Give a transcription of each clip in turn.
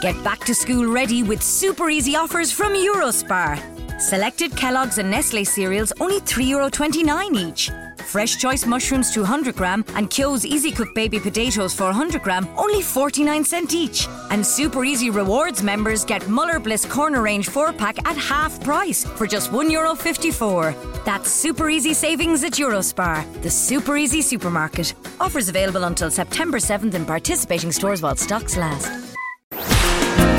Get back to school ready with super easy offers from Eurospar. Selected Kellogg's and Nestle cereals only €3.29 each. Fresh Choice mushrooms 200 gram and Kyo's Easy Cook baby potatoes 400 gram only 49 cent each. And Super Easy Rewards members get Muller Bliss Corner Range 4 pack at half price for just €1.54. That's super easy savings at Eurospar, the super easy supermarket. Offers available until September 7th in participating stores while stocks last.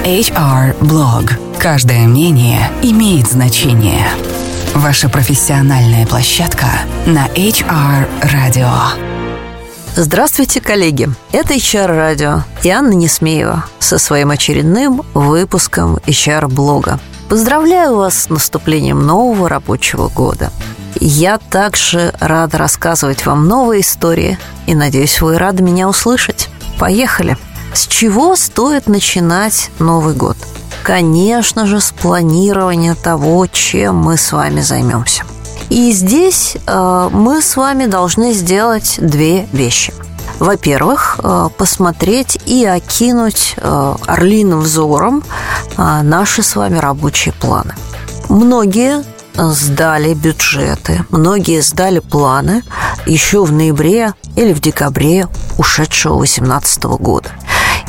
HR Blog. Каждое мнение имеет значение. Ваша профессиональная площадка на HR Radio. Здравствуйте, коллеги! Это HR Radio и Анна Несмеева со своим очередным выпуском HR-блога. Поздравляю вас с наступлением нового рабочего года. Я также рада рассказывать вам новые истории и надеюсь, вы рады меня услышать. Поехали! С чего стоит начинать Новый год? Конечно же, с планирования того, чем мы с вами займемся. И здесь э, мы с вами должны сделать две вещи. Во-первых, э, посмотреть и окинуть э, орлиным взором э, наши с вами рабочие планы. Многие сдали бюджеты, многие сдали планы еще в ноябре или в декабре ушедшего 2018 года.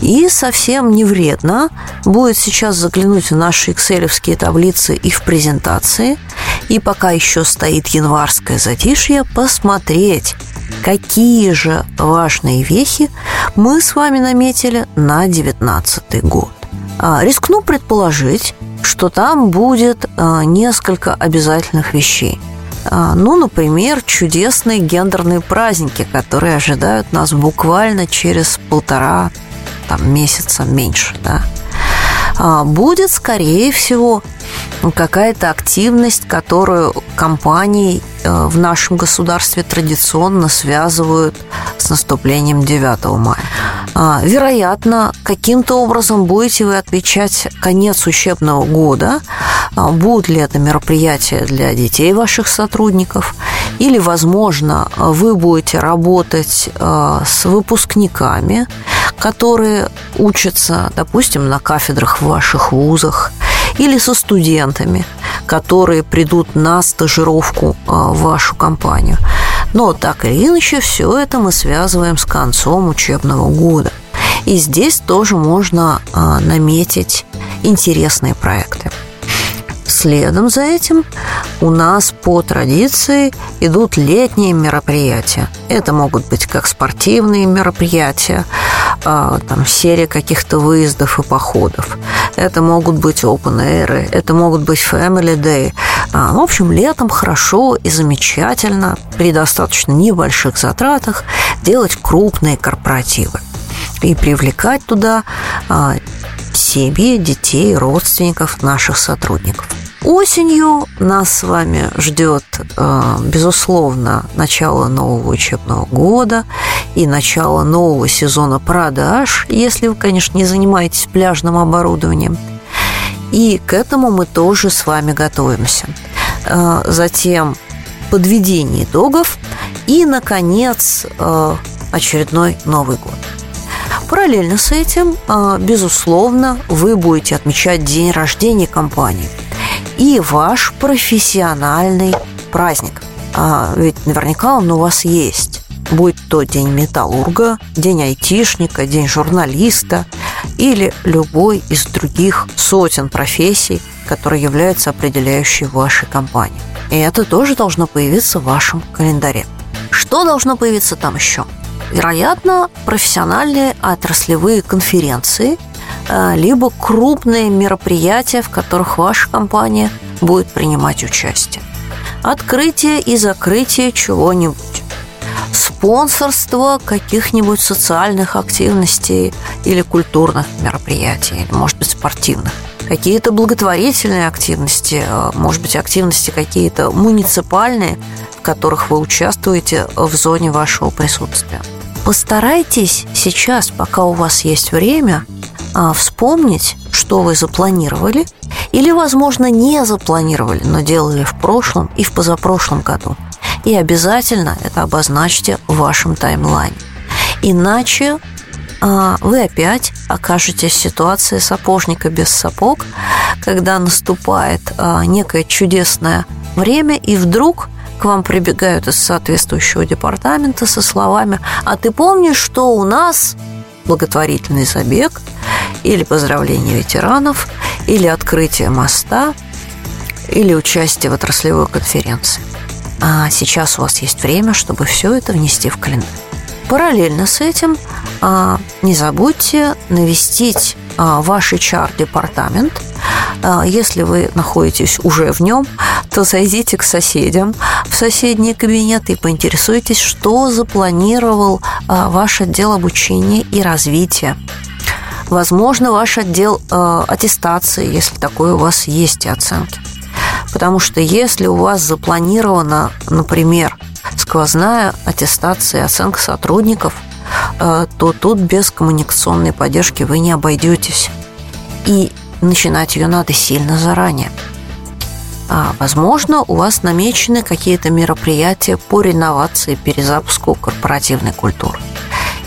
И совсем не вредно будет сейчас заглянуть в наши экселевские таблицы и в презентации, и пока еще стоит январское затишье, посмотреть, какие же важные вехи мы с вами наметили на 2019 год. А, рискну предположить, что там будет а, несколько обязательных вещей. А, ну, например, чудесные гендерные праздники, которые ожидают нас буквально через полтора там, месяца меньше, да, а, будет, скорее всего, какая-то активность, которую компании э, в нашем государстве традиционно связывают с наступлением 9 мая. А, вероятно, каким-то образом будете вы отвечать конец учебного года, а, будут ли это мероприятия для детей ваших сотрудников, или, возможно, вы будете работать с выпускниками, которые учатся, допустим, на кафедрах в ваших вузах, или со студентами, которые придут на стажировку а, в вашу компанию. Но так или иначе, все это мы связываем с концом учебного года. И здесь тоже можно а, наметить интересные проекты. Следом за этим у нас по традиции идут летние мероприятия. Это могут быть как спортивные мероприятия, там серия каких-то выездов и походов. Это могут быть open air, это могут быть family day. А, в общем, летом хорошо и замечательно при достаточно небольших затратах делать крупные корпоративы и привлекать туда а, себе, детей, родственников наших сотрудников. Осенью нас с вами ждет, э, безусловно, начало нового учебного года и начало нового сезона продаж, если вы, конечно, не занимаетесь пляжным оборудованием. И к этому мы тоже с вами готовимся. Э, затем подведение итогов и, наконец, э, очередной Новый год. Параллельно с этим, безусловно, вы будете отмечать день рождения компании – и ваш профессиональный праздник. А ведь наверняка он у вас есть. Будь то день металлурга, день айтишника, день журналиста или любой из других сотен профессий, которые являются определяющей вашей компании. И это тоже должно появиться в вашем календаре. Что должно появиться там еще? Вероятно, профессиональные отраслевые конференции – либо крупные мероприятия, в которых ваша компания будет принимать участие. Открытие и закрытие чего-нибудь. Спонсорство каких-нибудь социальных активностей или культурных мероприятий, или, может быть, спортивных. Какие-то благотворительные активности, э, может быть, активности какие-то муниципальные, в которых вы участвуете в зоне вашего присутствия. Постарайтесь сейчас, пока у вас есть время, а, вспомнить, что вы запланировали, или, возможно, не запланировали, но делали в прошлом и в позапрошлом году. И обязательно это обозначьте в вашем таймлайне. Иначе а, вы опять окажетесь в ситуации сапожника без сапог, когда наступает а, некое чудесное время, и вдруг к вам прибегают из соответствующего департамента со словами «А ты помнишь, что у нас благотворительный забег или поздравление ветеранов, или открытие моста, или участие в отраслевой конференции?» А сейчас у вас есть время, чтобы все это внести в календарь. Параллельно с этим а, не забудьте навестить а, ваш HR-департамент. А, если вы находитесь уже в нем, то зайдите к соседям в соседний кабинет и поинтересуйтесь, что запланировал ваш отдел обучения и развития. Возможно, ваш отдел аттестации, если такое у вас есть, оценки. Потому что если у вас запланировано, например, сквозная аттестация оценка сотрудников, э, то тут без коммуникационной поддержки вы не обойдетесь. И начинать ее надо сильно заранее. А, возможно, у вас намечены какие-то мероприятия по реновации, перезапуску корпоративной культуры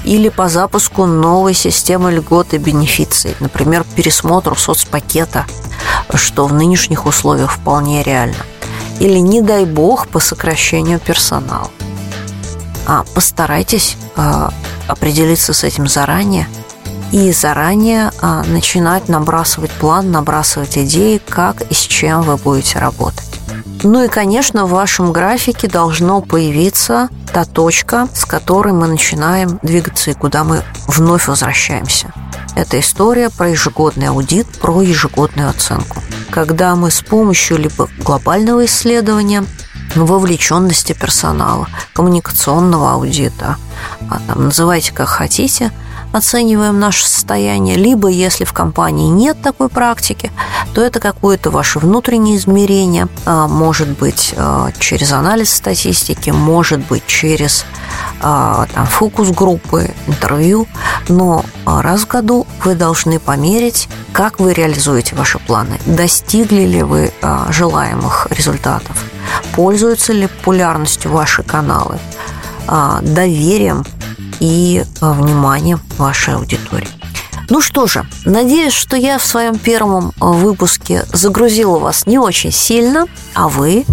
или по запуску новой системы льгот и бенефиций, например, пересмотру соцпакета, что в нынешних условиях вполне реально или, не дай бог, по сокращению персонала. А постарайтесь а, определиться с этим заранее и заранее а, начинать набрасывать план, набрасывать идеи, как и с чем вы будете работать. Ну и, конечно, в вашем графике должно появиться та точка, с которой мы начинаем двигаться и куда мы вновь возвращаемся. Это история про ежегодный аудит, про ежегодную оценку. Когда мы с помощью либо глобального исследования, вовлеченности персонала, коммуникационного аудита, а там называйте как хотите – оцениваем наше состояние, либо если в компании нет такой практики, то это какое-то ваше внутреннее измерение, а, может быть а, через анализ статистики, может быть через а, там, фокус группы, интервью, но раз в году вы должны померить, как вы реализуете ваши планы, достигли ли вы желаемых результатов, пользуются ли популярностью ваши каналы, доверием и э, вниманием вашей аудитории. Ну что же, надеюсь, что я в своем первом э, выпуске загрузила вас не очень сильно, а вы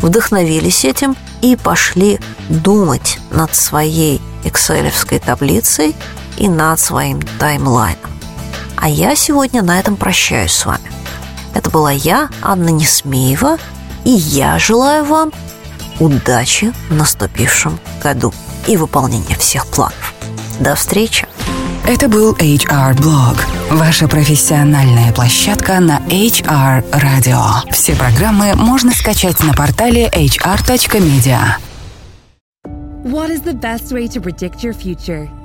вдохновились этим и пошли думать над своей экселевской таблицей и над своим таймлайном. А я сегодня на этом прощаюсь с вами. Это была я, Анна Несмеева, и я желаю вам удачи в наступившем году и выполнения всех планов. До встречи! Это был HR Blog, ваша профессиональная площадка на HR Radio. Все программы можно скачать на портале hr.media. What is the best way to predict your future?